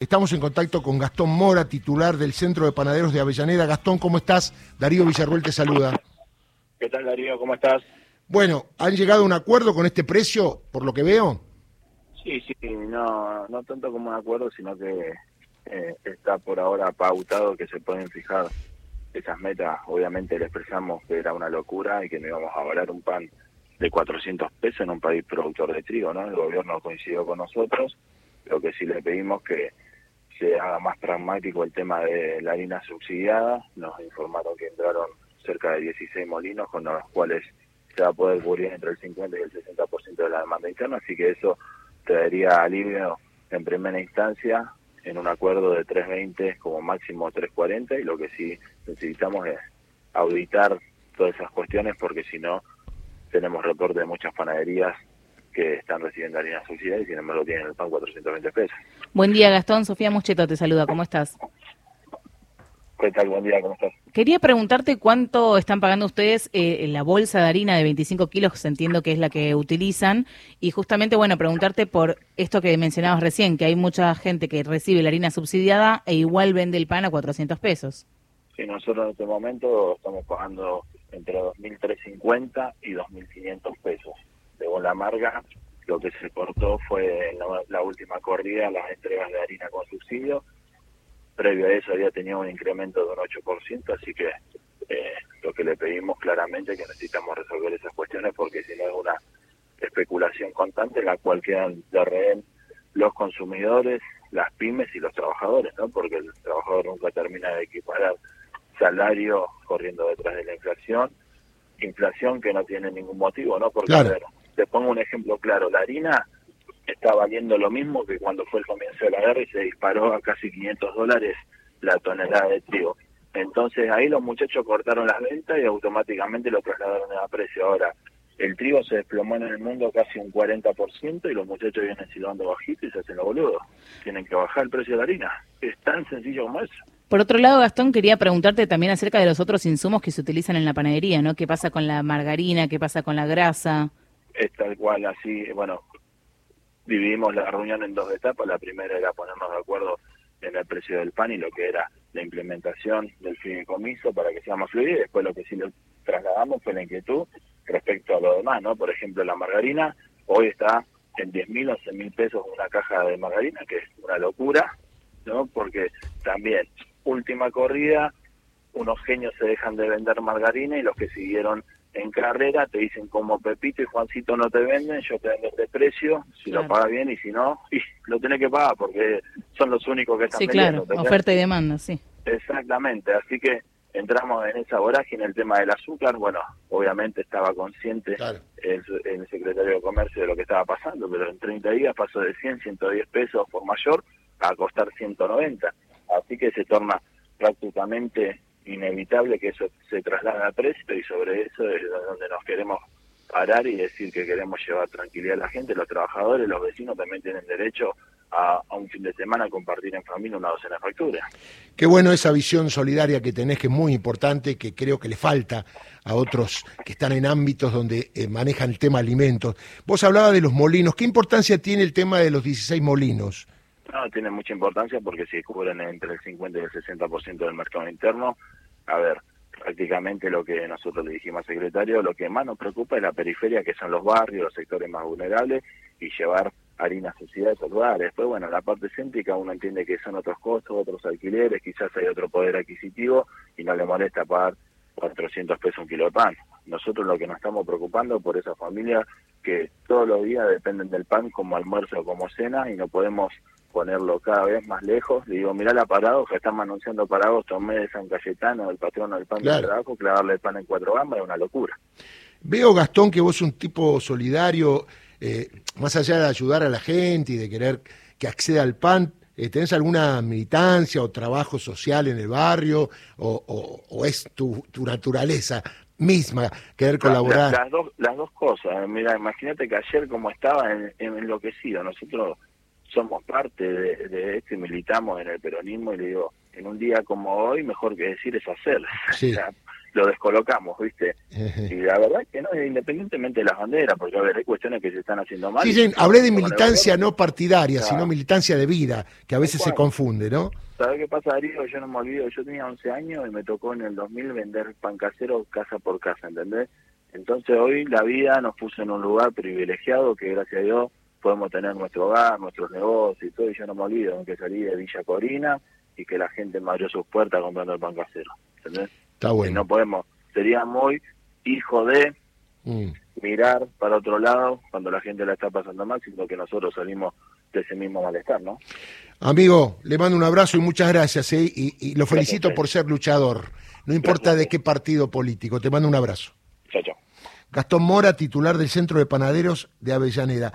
Estamos en contacto con Gastón Mora, titular del Centro de Panaderos de Avellaneda. Gastón, ¿cómo estás? Darío Villarruel te saluda. ¿Qué tal, Darío? ¿Cómo estás? Bueno, ¿han llegado a un acuerdo con este precio, por lo que veo? Sí, sí, no, no tanto como un acuerdo, sino que eh, está por ahora pautado que se pueden fijar esas metas. Obviamente le expresamos que era una locura y que no íbamos a valer un pan de 400 pesos en un país productor de trigo, ¿no? El gobierno coincidió con nosotros, lo que sí le pedimos que se haga más pragmático el tema de la harina subsidiada. Nos informaron que entraron cerca de 16 molinos con los cuales se va a poder cubrir entre el 50 y el 60% de la demanda interna, así que eso traería alivio en primera instancia en un acuerdo de 320 como máximo 340 y lo que sí necesitamos es auditar todas esas cuestiones porque si no tenemos reporte de muchas panaderías que están recibiendo harina subsidiada y sin embargo tienen el pan 420 pesos. Buen día, Gastón. Sofía Mucheto te saluda. ¿Cómo estás? ¿Qué tal? Buen día, ¿cómo estás? Quería preguntarte cuánto están pagando ustedes eh, la bolsa de harina de 25 kilos, entiendo que es la que utilizan, y justamente, bueno, preguntarte por esto que mencionabas recién, que hay mucha gente que recibe la harina subsidiada e igual vende el pan a 400 pesos. Sí, nosotros en este momento estamos pagando entre 2.350 y 2.500 pesos. De bola amarga, lo que se cortó fue la, la última corrida las entregas de harina con subsidio. Previo a eso había tenido un incremento de un 8%, así que eh, lo que le pedimos claramente es que necesitamos resolver esas cuestiones porque si no es una especulación constante en la cual quedan de rehén los consumidores, las pymes y los trabajadores, ¿no? Porque el trabajador nunca termina de equiparar salario corriendo detrás de la inflación, inflación que no tiene ningún motivo, ¿no? Porque, Claro. ver, te pongo un ejemplo claro, la harina está valiendo lo mismo que cuando fue el comienzo de la guerra y se disparó a casi 500 dólares la tonelada de trigo. Entonces ahí los muchachos cortaron las ventas y automáticamente lo trasladaron a precio. Ahora, el trigo se desplomó en el mundo casi un 40% y los muchachos vienen silbando bajito y se hacen los boludos. Tienen que bajar el precio de la harina. Es tan sencillo como eso. Por otro lado, Gastón, quería preguntarte también acerca de los otros insumos que se utilizan en la panadería, ¿no? ¿Qué pasa con la margarina? ¿Qué pasa con la grasa? Es tal cual así, bueno, dividimos la reunión en dos etapas, la primera era ponernos de acuerdo en el precio del pan y lo que era la implementación del fideicomiso para que sea más fluido y después lo que sí le trasladamos fue la inquietud respecto a lo demás, ¿no? Por ejemplo, la margarina hoy está en 10 mil, 11 mil pesos una caja de margarina, que es una locura, ¿no? Porque también, última corrida, unos genios se dejan de vender margarina y los que siguieron en carrera te dicen como Pepito y Juancito no te venden, yo te vendo este precio, si Claro. lo pagas bien y si no, y lo tenés que pagar porque son los únicos que están Sí, claro, oferta y demanda, sí. Exactamente, así que entramos en esa vorágine, el tema del azúcar, bueno, obviamente estaba consciente Claro. el, el secretario de Comercio de lo que estaba pasando, pero en 30 días pasó de 100, 110 pesos por mayor a costar 190, así que se torna prácticamente inevitable que eso se traslade a precio y sobre eso es donde nos queremos parar y decir que queremos llevar tranquilidad a la gente, los trabajadores, los vecinos también tienen derecho a, a un fin de semana compartir en familia una docena de facturas. Qué bueno esa visión solidaria que tenés, que es muy importante, que creo que le falta a otros que están en ámbitos donde eh, manejan el tema alimentos. Vos hablabas de los molinos. ¿Qué importancia tiene el tema de los 16 molinos? No, tiene mucha importancia porque si cubren entre el 50 y el 60% del mercado interno, a ver, prácticamente lo que nosotros le dijimos al secretario, lo que más nos preocupa es la periferia, que son los barrios, los sectores más vulnerables, y llevar harina sociedad a esos lugares. Después, bueno, la parte céntrica uno entiende que son otros costos, otros alquileres, quizás hay otro poder adquisitivo y no le molesta pagar 400 pesos un kilo de pan. Nosotros lo que nos estamos preocupando por esa familia que todos los días dependen del pan como almuerzo o como cena y no podemos ponerlo cada vez más lejos. Le digo, mirá la paradoja, estamos anunciando para agosto, mes de San Cayetano, el patrono del pan Claro. del trabajo, clavarle el pan en cuatro gambas es una locura. Veo, Gastón, que vos sos un tipo solidario, eh, más allá de ayudar a la gente y de querer que acceda al pan, eh, ¿tenés alguna militancia o trabajo social en el barrio? ¿O, o- o es tu, tu naturaleza misma querer colaborar? Las, las dos, las dos cosas. Mira, imagínate que ayer como estaba en, en enloquecido, nosotros somos parte de, de esto y militamos en el peronismo y le digo, en un día como hoy, mejor que decir es hacer. Sí. O sea, lo descolocamos, ¿viste? Y la verdad es que no, independientemente de las banderas, porque a ver, hay cuestiones que se están haciendo mal. Sí, sí, hablé de militancia no partidaria, sino militancia de vida, que a veces se confunde, ¿no? ¿Sabes qué pasa, Darío? Yo no me olvido, yo tenía 11 años y me tocó en el 2000 vender pan casero casa por casa, ¿entendés? Entonces hoy la vida nos puso en un lugar privilegiado que gracias a Dios podemos tener nuestro hogar, nuestros negocios y todo, y yo no me olvido que salí de Villa Corina y que la gente me abrió sus puertas comprando el pan casero, ¿entendés? Está bueno. no podemos, sería muy hijo de mm. mirar para otro lado cuando la gente la está pasando mal, sino que nosotros salimos de ese mismo malestar, ¿no? Amigo, le mando un abrazo y muchas gracias, ¿eh? y, lo felicito por ser luchador, no importa de qué partido político, te mando un abrazo. Chao, chao. Gastón Mora, titular del Centro de Panaderos de Avellaneda.